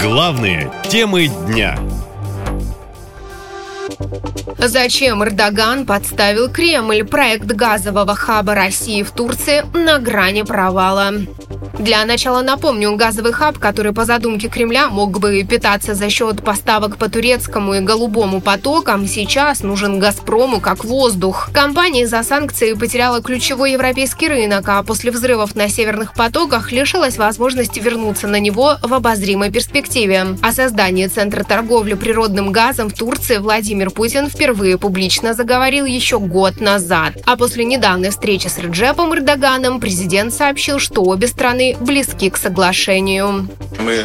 Главные темы дня. Зачем Эрдоган подставил Кремль? Проект газового хаба России в Турции на грани провала. Для начала напомню, газовый хаб, который по задумке Кремля мог бы питаться за счет поставок по турецкому и голубому потокам, сейчас нужен «Газпрому» как воздух. Компания из-за санкций потеряла ключевой европейский рынок, а после взрывов на северных потоках лишилась возможности вернуться на него в обозримой перспективе. О создании Центра торговли природным газом в Турции Владимир Путин впервые публично заговорил еще год назад. А после недавней встречи с Реджепом Эрдоганом президент сообщил, что обе страны близки к соглашению. Мы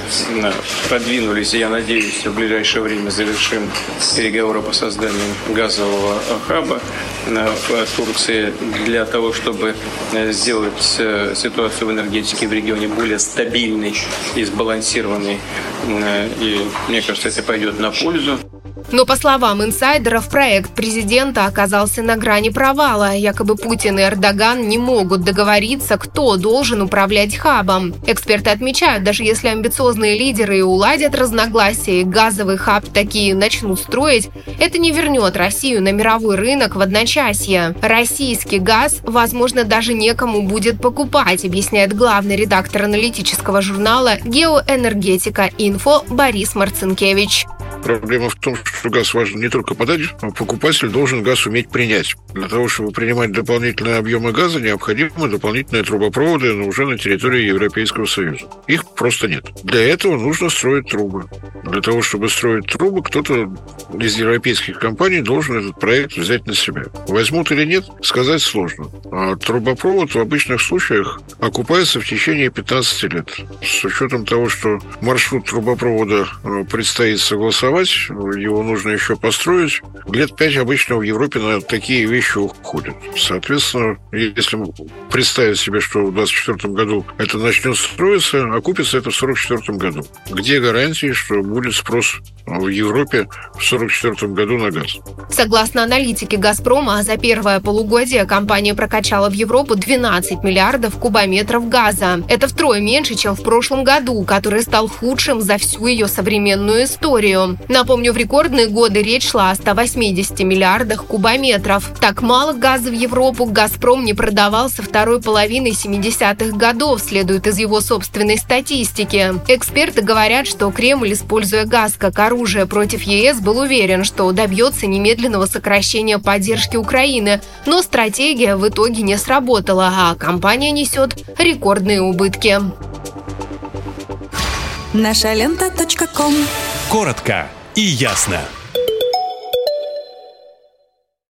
продвинулись, и я надеюсь, в ближайшее время завершим переговоры по созданию газового хаба в Турции для того, чтобы э, сделать э, ситуацию в энергетике в регионе более стабильной и сбалансированной. Э, и мне кажется, это пойдет на пользу. Но, по словам инсайдеров, проект президента оказался на грани провала. Якобы Путин и Эрдоган не могут договориться, кто должен управлять хабом. Эксперты отмечают, даже если амбициозные лидеры уладят разногласия и газовый хаб такие начнут строить, это не вернет Россию на мировой рынок в одночасье. Российский газ, возможно, даже некому будет покупать, объясняет главный редактор аналитического журнала «Геоэнергетика Инфо» Борис Марцинкевич. Проблема в том, что газ важен не только подать, а покупатель должен газ уметь принять. Для того, чтобы принимать дополнительные объемы газа, необходимы дополнительные трубопроводы уже на территории Европейского Союза. Их просто нет. Для этого нужно строить трубы. Для того, чтобы строить трубы, кто-то из европейских компаний должен этот проект взять на себя. Возьмут или нет, сказать сложно. А трубопровод в обычных случаях окупается в течение 15 лет. С учетом того, что маршрут трубопровода э, предстоит согласовать, реализовать, его нужно еще построить. Лет пять обычно в Европе на такие вещи уходят. Соответственно, если представить себе, что в 2024 году это начнет строиться, окупится это в 1944 году. Где гарантии, что будет спрос в Европе в 1944 году на газ? Согласно аналитике «Газпрома», за первое полугодие компания прокачала в Европу 12 миллиардов кубометров газа. Это втрое меньше, чем в прошлом году, который стал худшим за всю ее современную историю. Напомню, в рекордные годы речь шла о 180 миллиардах кубометров. Так мало газа в Европу «Газпром» не продавал со второй половины 70-х годов, следует из его собственной статистики. Эксперты говорят, что Кремль, используя газ как оружие против ЕС, был уверен, что добьется немедленного сокращения поддержки Украины, но стратегия в итоге не сработала, а компания несет рекордные убытки. Наша лента. Коротко и ясно.